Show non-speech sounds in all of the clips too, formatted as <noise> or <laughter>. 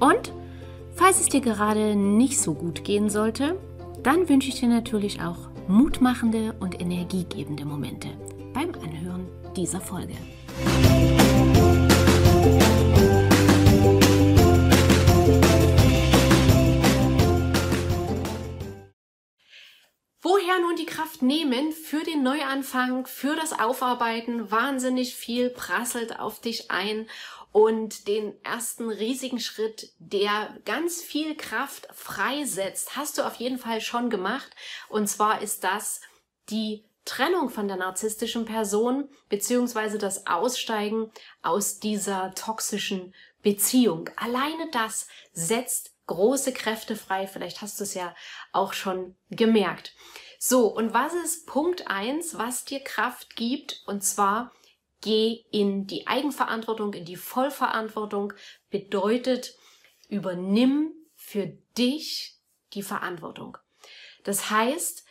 und falls es dir gerade nicht so gut gehen sollte, dann wünsche ich dir natürlich auch mutmachende und energiegebende Momente beim Anhören dieser Folge. Woher nun die Kraft nehmen für den Neuanfang, für das Aufarbeiten? Wahnsinnig viel prasselt auf dich ein und den ersten riesigen Schritt, der ganz viel Kraft freisetzt, hast du auf jeden Fall schon gemacht. Und zwar ist das die Trennung von der narzisstischen Person beziehungsweise das Aussteigen aus dieser toxischen Beziehung. Alleine das setzt große Kräfte frei. Vielleicht hast du es ja auch schon gemerkt. So, und was ist Punkt eins, was dir Kraft gibt? Und zwar geh in die Eigenverantwortung, in die Vollverantwortung, bedeutet, übernimm für dich die Verantwortung. Das heißt,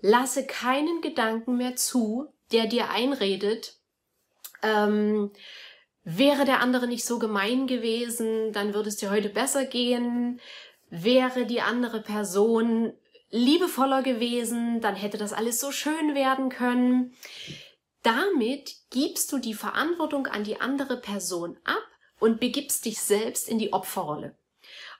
lasse keinen Gedanken mehr zu, der dir einredet, ähm, wäre der andere nicht so gemein gewesen, dann würde es dir heute besser gehen, wäre die andere Person liebevoller gewesen, dann hätte das alles so schön werden können. Damit gibst du die Verantwortung an die andere Person ab und begibst dich selbst in die Opferrolle.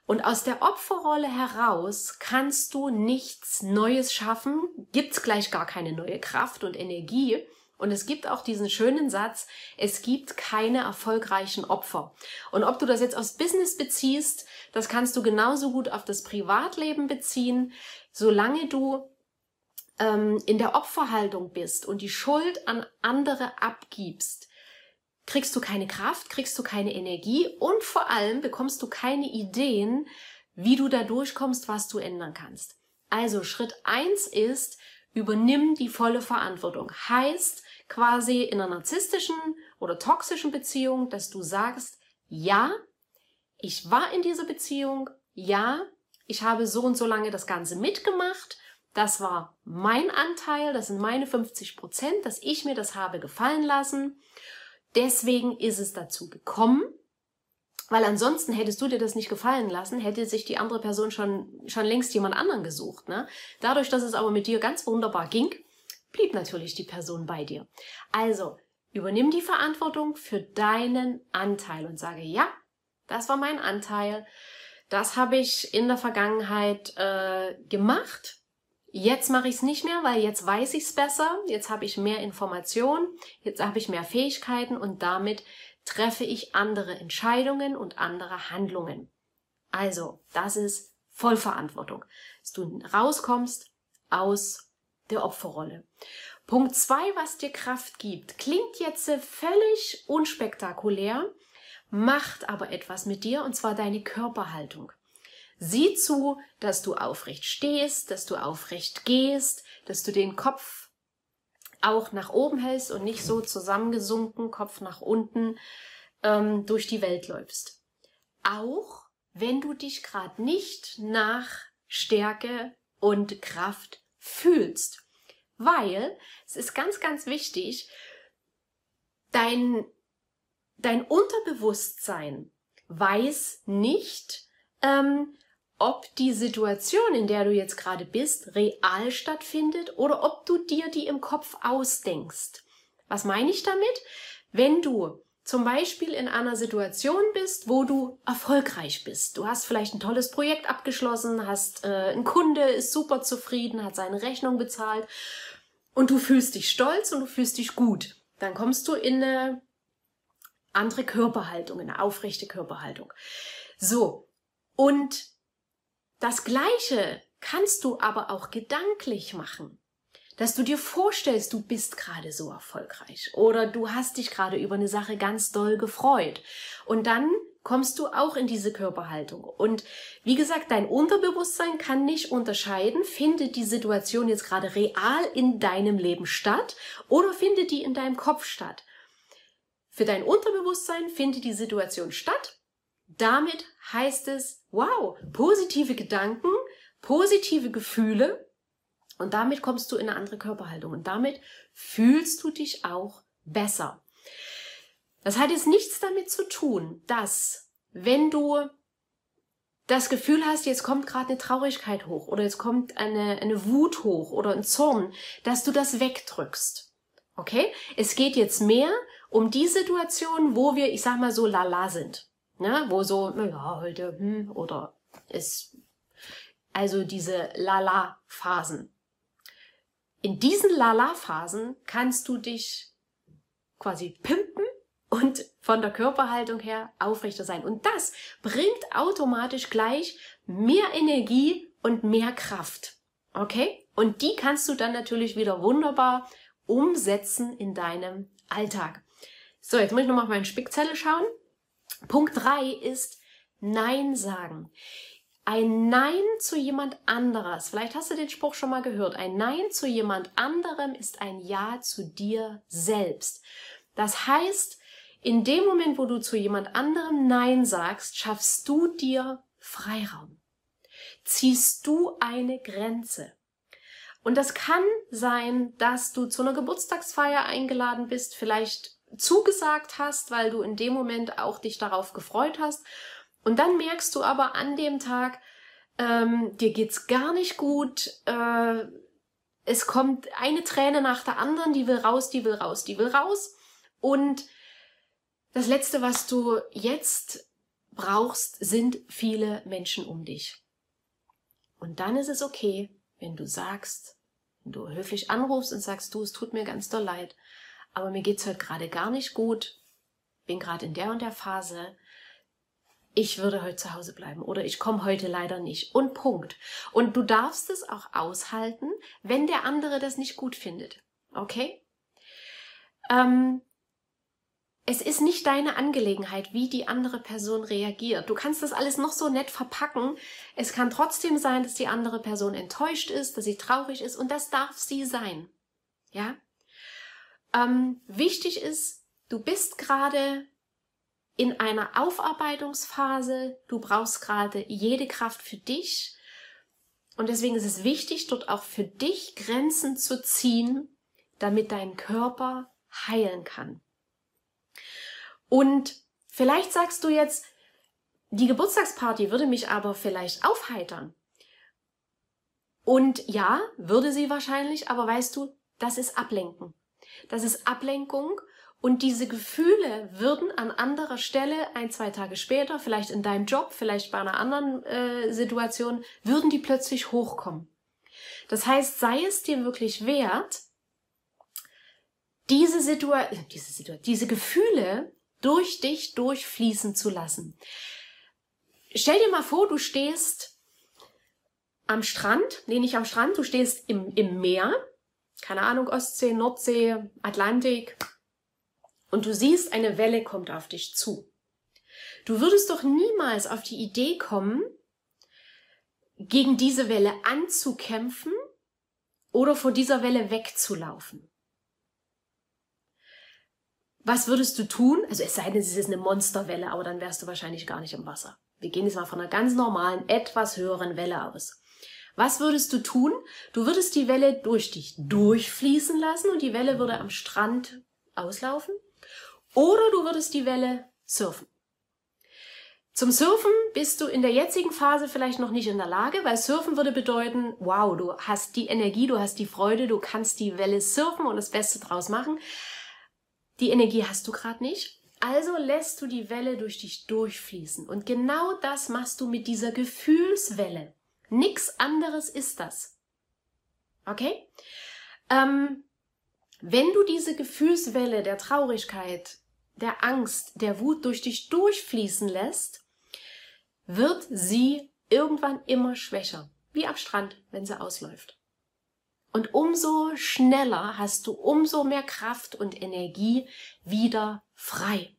Und aus der Opferrolle heraus kannst du nichts Neues schaffen, gibt's gleich gar keine neue Kraft und Energie. Und es gibt auch diesen schönen Satz, es gibt keine erfolgreichen Opfer. Und ob du das jetzt aufs Business beziehst, das kannst du genauso gut auf das Privatleben beziehen, solange du ähm, in der Opferhaltung bist und die Schuld an andere abgibst, kriegst du keine Kraft, kriegst du keine Energie und vor allem bekommst du keine Ideen, wie du da durchkommst, was du ändern kannst. Also Schritt eins ist, übernimm die volle Verantwortung. Heißt quasi in einer narzisstischen oder toxischen Beziehung, dass du sagst, ja, ich war in dieser Beziehung, ja, ich habe so und so lange das Ganze mitgemacht das war mein Anteil, das sind meine 50 Prozent, dass ich mir das habe gefallen lassen. Deswegen ist es dazu gekommen, weil ansonsten hättest du dir das nicht gefallen lassen, hätte sich die andere Person schon, schon längst jemand anderen gesucht. Ne? Dadurch, dass es aber mit dir ganz wunderbar ging, blieb natürlich die Person bei dir. Also, übernimm die Verantwortung für deinen Anteil und sage, ja, das war mein Anteil. Das habe ich in der Vergangenheit äh, gemacht. Jetzt mache ich es nicht mehr, weil jetzt weiß ich es besser, jetzt habe ich mehr Informationen, jetzt habe ich mehr Fähigkeiten und damit treffe ich andere Entscheidungen und andere Handlungen. Also, das ist Vollverantwortung, dass du rauskommst aus der Opferrolle. Punkt zwei, was dir Kraft gibt, klingt jetzt völlig unspektakulär, macht aber etwas mit dir und zwar deine Körperhaltung. Sieh zu, dass du aufrecht stehst, dass du aufrecht gehst, dass du den Kopf auch nach oben hältst und nicht so zusammengesunken, Kopf nach unten ähm, durch die Welt läufst. Auch wenn du dich gerade nicht nach Stärke und Kraft fühlst. Weil es ist ganz, ganz wichtig, dein, dein Unterbewusstsein weiß nicht, ähm, ob die Situation, in der du jetzt gerade bist, real stattfindet oder ob du dir die im Kopf ausdenkst. Was meine ich damit? Wenn du zum Beispiel in einer Situation bist, wo du erfolgreich bist. Du hast vielleicht ein tolles Projekt abgeschlossen, hast äh, ein Kunde, ist super zufrieden, hat seine Rechnung bezahlt und du fühlst dich stolz und du fühlst dich gut. Dann kommst du in eine andere Körperhaltung, in eine aufrechte Körperhaltung. So. Und das Gleiche kannst du aber auch gedanklich machen. Dass du dir vorstellst, du bist gerade so erfolgreich oder du hast dich gerade über eine Sache ganz doll gefreut. Und dann kommst du auch in diese Körperhaltung. Und wie gesagt, dein Unterbewusstsein kann nicht unterscheiden, findet die Situation jetzt gerade real in deinem Leben statt oder findet die in deinem Kopf statt. Für dein Unterbewusstsein findet die Situation statt. Damit heißt es, wow, positive Gedanken, positive Gefühle und damit kommst du in eine andere Körperhaltung und damit fühlst du dich auch besser. Das hat jetzt nichts damit zu tun, dass wenn du das Gefühl hast, jetzt kommt gerade eine Traurigkeit hoch oder jetzt kommt eine, eine Wut hoch oder ein Zorn, dass du das wegdrückst. Okay? Es geht jetzt mehr um die Situation, wo wir, ich sag mal so, lala sind. Ne? Wo so, naja, heute, hm, oder es, also diese lala-Phasen. In diesen lala-Phasen kannst du dich quasi pimpen und von der Körperhaltung her aufrechter sein. Und das bringt automatisch gleich mehr Energie und mehr Kraft. Okay? Und die kannst du dann natürlich wieder wunderbar umsetzen in deinem Alltag. So, jetzt muss ich nochmal auf meine Spickzelle schauen. Punkt drei ist Nein sagen. Ein Nein zu jemand anderes. Vielleicht hast du den Spruch schon mal gehört. Ein Nein zu jemand anderem ist ein Ja zu dir selbst. Das heißt, in dem Moment, wo du zu jemand anderem Nein sagst, schaffst du dir Freiraum. Ziehst du eine Grenze. Und das kann sein, dass du zu einer Geburtstagsfeier eingeladen bist, vielleicht zugesagt hast, weil du in dem Moment auch dich darauf gefreut hast. Und dann merkst du aber an dem Tag, ähm, dir geht's gar nicht gut, äh, es kommt eine Träne nach der anderen, die will raus, die will raus, die will raus. Und das Letzte, was du jetzt brauchst, sind viele Menschen um dich. Und dann ist es okay, wenn du sagst, wenn du höflich anrufst und sagst, du, es tut mir ganz doll leid, aber mir geht's heute gerade gar nicht gut, bin gerade in der und der Phase, ich würde heute zu Hause bleiben oder ich komme heute leider nicht. Und Punkt. Und du darfst es auch aushalten, wenn der andere das nicht gut findet. Okay? Ähm, es ist nicht deine Angelegenheit, wie die andere Person reagiert. Du kannst das alles noch so nett verpacken. Es kann trotzdem sein, dass die andere Person enttäuscht ist, dass sie traurig ist und das darf sie sein. Ja? Ähm, wichtig ist, du bist gerade in einer Aufarbeitungsphase. Du brauchst gerade jede Kraft für dich. Und deswegen ist es wichtig, dort auch für dich Grenzen zu ziehen, damit dein Körper heilen kann. Und vielleicht sagst du jetzt, die Geburtstagsparty würde mich aber vielleicht aufheitern. Und ja, würde sie wahrscheinlich, aber weißt du, das ist Ablenken. Das ist Ablenkung und diese Gefühle würden an anderer Stelle, ein, zwei Tage später, vielleicht in deinem Job, vielleicht bei einer anderen äh, Situation, würden die plötzlich hochkommen. Das heißt, sei es dir wirklich wert, diese Situation, diese, Situation, diese Gefühle durch dich durchfließen zu lassen. Stell dir mal vor, du stehst am Strand, nee, nicht am Strand, du stehst im, im Meer, keine Ahnung, Ostsee, Nordsee, Atlantik, und du siehst, eine Welle kommt auf dich zu. Du würdest doch niemals auf die Idee kommen, gegen diese Welle anzukämpfen oder vor dieser Welle wegzulaufen. Was würdest du tun? Also es sei denn, es ist eine Monsterwelle, aber dann wärst du wahrscheinlich gar nicht im Wasser. Wir gehen jetzt mal von einer ganz normalen, etwas höheren Welle aus. Was würdest du tun? Du würdest die Welle durch dich durchfließen lassen und die Welle würde am Strand auslaufen. Oder du würdest die Welle surfen. Zum Surfen bist du in der jetzigen Phase vielleicht noch nicht in der Lage, weil Surfen würde bedeuten, wow, du hast die Energie, du hast die Freude, du kannst die Welle surfen und das Beste draus machen. Die Energie hast du gerade nicht. Also lässt du die Welle durch dich durchfließen. Und genau das machst du mit dieser Gefühlswelle. Nix anderes ist das. Okay? Ähm, wenn du diese Gefühlswelle der Traurigkeit, der Angst, der Wut durch dich durchfließen lässt, wird sie irgendwann immer schwächer. Wie am Strand, wenn sie ausläuft. Und umso schneller hast du umso mehr Kraft und Energie wieder frei.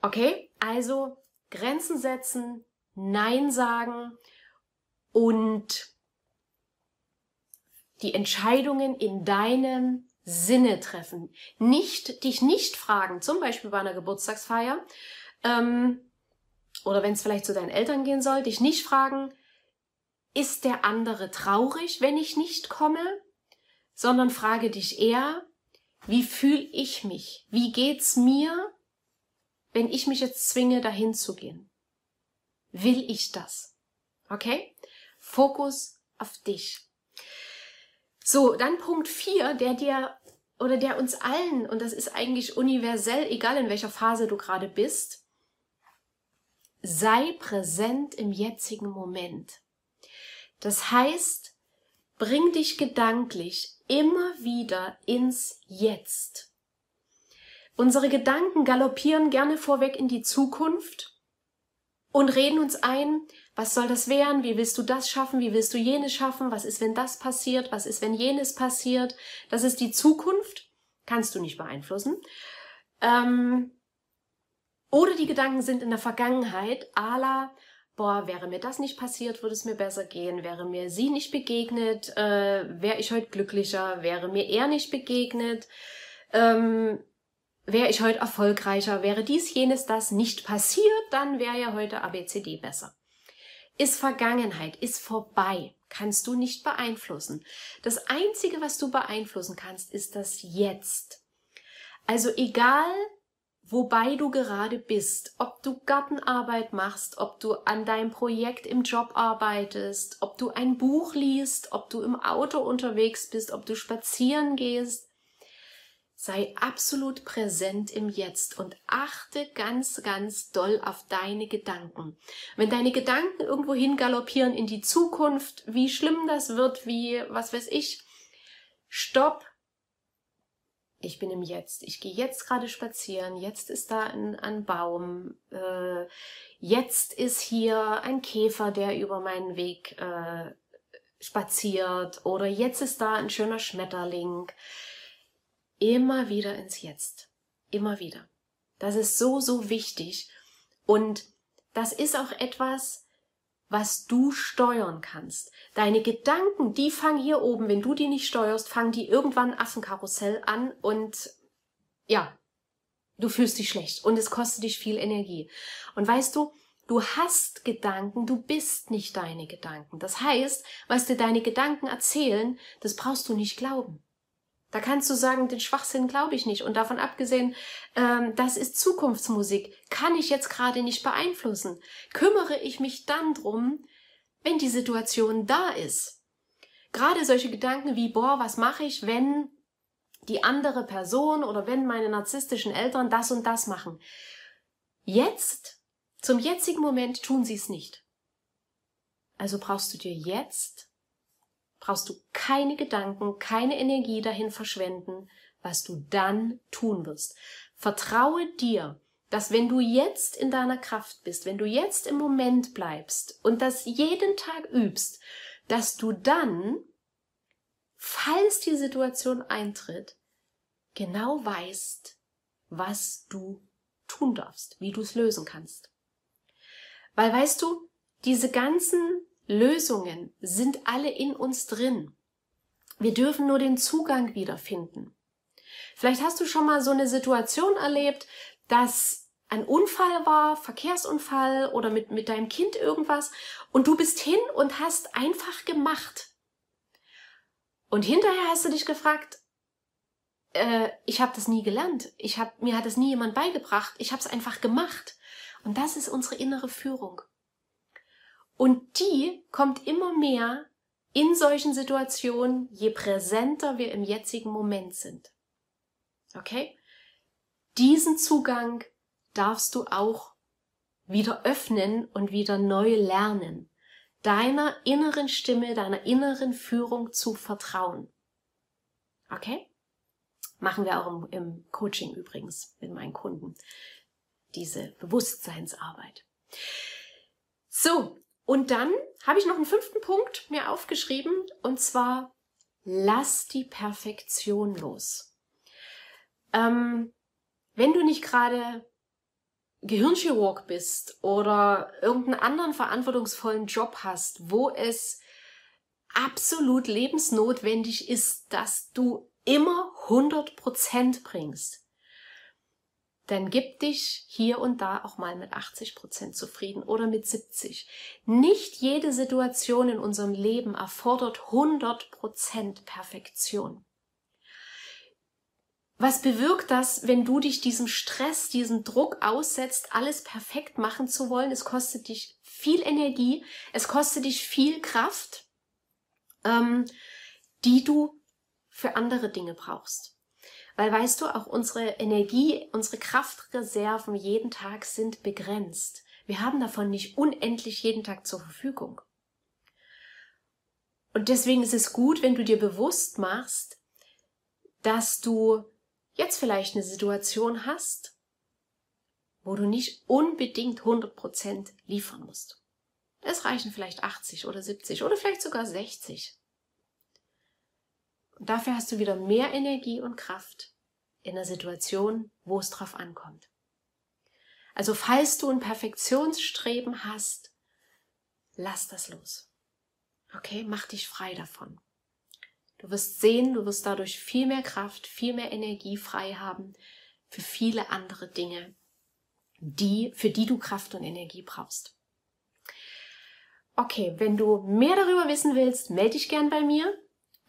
Okay? Also Grenzen setzen, Nein sagen und die Entscheidungen in deinem Sinne treffen. Nicht, dich nicht fragen, zum Beispiel bei einer Geburtstagsfeier, ähm, oder wenn es vielleicht zu deinen Eltern gehen soll, dich nicht fragen, ist der andere traurig, wenn ich nicht komme, sondern frage dich eher, wie fühle ich mich? Wie geht's mir, wenn ich mich jetzt zwinge, dahin zu gehen? Will ich das? Okay? Fokus auf dich. So, dann Punkt 4, der dir oder der uns allen, und das ist eigentlich universell, egal in welcher Phase du gerade bist, sei präsent im jetzigen Moment. Das heißt, bring dich gedanklich immer wieder ins Jetzt. Unsere Gedanken galoppieren gerne vorweg in die Zukunft und reden uns ein, was soll das werden? Wie willst du das schaffen? Wie willst du jenes schaffen? Was ist, wenn das passiert? Was ist, wenn jenes passiert? Das ist die Zukunft. Kannst du nicht beeinflussen. Ähm, oder die Gedanken sind in der Vergangenheit, ala, boah, wäre mir das nicht passiert, würde es mir besser gehen, wäre mir sie nicht begegnet, äh, wäre ich heute glücklicher, wäre mir er nicht begegnet, ähm, wäre ich heute erfolgreicher, wäre dies, jenes, das nicht passiert, dann wäre ja heute ABCD besser ist Vergangenheit, ist vorbei, kannst du nicht beeinflussen. Das Einzige, was du beeinflussen kannst, ist das Jetzt. Also egal, wobei du gerade bist, ob du Gartenarbeit machst, ob du an deinem Projekt im Job arbeitest, ob du ein Buch liest, ob du im Auto unterwegs bist, ob du spazieren gehst, Sei absolut präsent im Jetzt und achte ganz, ganz doll auf deine Gedanken. Wenn deine Gedanken irgendwo hin galoppieren in die Zukunft, wie schlimm das wird, wie, was weiß ich, stopp. Ich bin im Jetzt. Ich gehe jetzt gerade spazieren. Jetzt ist da ein, ein Baum. Äh, jetzt ist hier ein Käfer, der über meinen Weg äh, spaziert. Oder jetzt ist da ein schöner Schmetterling immer wieder ins Jetzt. Immer wieder. Das ist so, so wichtig. Und das ist auch etwas, was du steuern kannst. Deine Gedanken, die fangen hier oben, wenn du die nicht steuerst, fangen die irgendwann Affenkarussell an und ja, du fühlst dich schlecht und es kostet dich viel Energie. Und weißt du, du hast Gedanken, du bist nicht deine Gedanken. Das heißt, was dir deine Gedanken erzählen, das brauchst du nicht glauben. Da kannst du sagen, den Schwachsinn glaube ich nicht. Und davon abgesehen, ähm, das ist Zukunftsmusik. Kann ich jetzt gerade nicht beeinflussen. Kümmere ich mich dann drum, wenn die Situation da ist. Gerade solche Gedanken wie, boah, was mache ich, wenn die andere Person oder wenn meine narzisstischen Eltern das und das machen. Jetzt, zum jetzigen Moment tun sie es nicht. Also brauchst du dir jetzt brauchst du keine Gedanken, keine Energie dahin verschwenden, was du dann tun wirst. Vertraue dir, dass wenn du jetzt in deiner Kraft bist, wenn du jetzt im Moment bleibst und das jeden Tag übst, dass du dann, falls die Situation eintritt, genau weißt, was du tun darfst, wie du es lösen kannst. Weil weißt du, diese ganzen Lösungen sind alle in uns drin. Wir dürfen nur den Zugang wiederfinden. Vielleicht hast du schon mal so eine Situation erlebt, dass ein Unfall war, Verkehrsunfall oder mit, mit deinem Kind irgendwas und du bist hin und hast einfach gemacht. Und hinterher hast du dich gefragt, äh, ich habe das nie gelernt, ich hab, mir hat es nie jemand beigebracht, ich habe es einfach gemacht. Und das ist unsere innere Führung. Und die kommt immer mehr in solchen Situationen, je präsenter wir im jetzigen Moment sind. Okay? Diesen Zugang darfst du auch wieder öffnen und wieder neu lernen, deiner inneren Stimme, deiner inneren Führung zu vertrauen. Okay? Machen wir auch im, im Coaching übrigens mit meinen Kunden. Diese Bewusstseinsarbeit. So, und dann habe ich noch einen fünften Punkt mir aufgeschrieben, und zwar lass die Perfektion los. Ähm, wenn du nicht gerade Gehirnchirurg bist oder irgendeinen anderen verantwortungsvollen Job hast, wo es absolut lebensnotwendig ist, dass du immer 100% bringst, dann gib dich hier und da auch mal mit 80% zufrieden oder mit 70. Nicht jede Situation in unserem Leben erfordert 100% Perfektion. Was bewirkt das, wenn du dich diesem Stress, diesem Druck aussetzt, alles perfekt machen zu wollen? Es kostet dich viel Energie, es kostet dich viel Kraft, ähm, die du für andere Dinge brauchst. Weil weißt du, auch unsere Energie, unsere Kraftreserven jeden Tag sind begrenzt. Wir haben davon nicht unendlich jeden Tag zur Verfügung. Und deswegen ist es gut, wenn du dir bewusst machst, dass du jetzt vielleicht eine Situation hast, wo du nicht unbedingt 100% liefern musst. Es reichen vielleicht 80 oder 70 oder vielleicht sogar 60. Und dafür hast du wieder mehr Energie und Kraft in der Situation, wo es drauf ankommt. Also falls du ein Perfektionsstreben hast, lass das los. Okay, mach dich frei davon. Du wirst sehen, du wirst dadurch viel mehr Kraft, viel mehr Energie frei haben für viele andere Dinge, die, für die du Kraft und Energie brauchst. Okay, wenn du mehr darüber wissen willst, melde dich gern bei mir.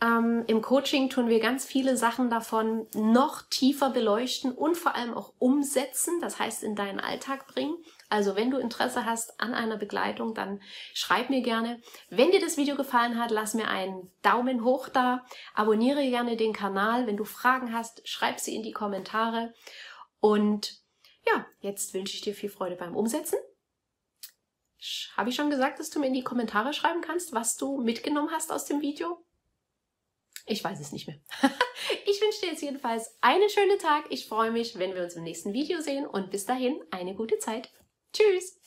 Ähm, Im Coaching tun wir ganz viele Sachen davon noch tiefer beleuchten und vor allem auch umsetzen, das heißt in deinen Alltag bringen. Also wenn du Interesse hast an einer Begleitung, dann schreib mir gerne. Wenn dir das Video gefallen hat, lass mir einen Daumen hoch da, abonniere gerne den Kanal. Wenn du Fragen hast, schreib sie in die Kommentare. Und ja, jetzt wünsche ich dir viel Freude beim Umsetzen. Habe ich schon gesagt, dass du mir in die Kommentare schreiben kannst, was du mitgenommen hast aus dem Video? Ich weiß es nicht mehr. <laughs> ich wünsche dir jetzt jedenfalls einen schönen Tag. Ich freue mich, wenn wir uns im nächsten Video sehen und bis dahin eine gute Zeit. Tschüss!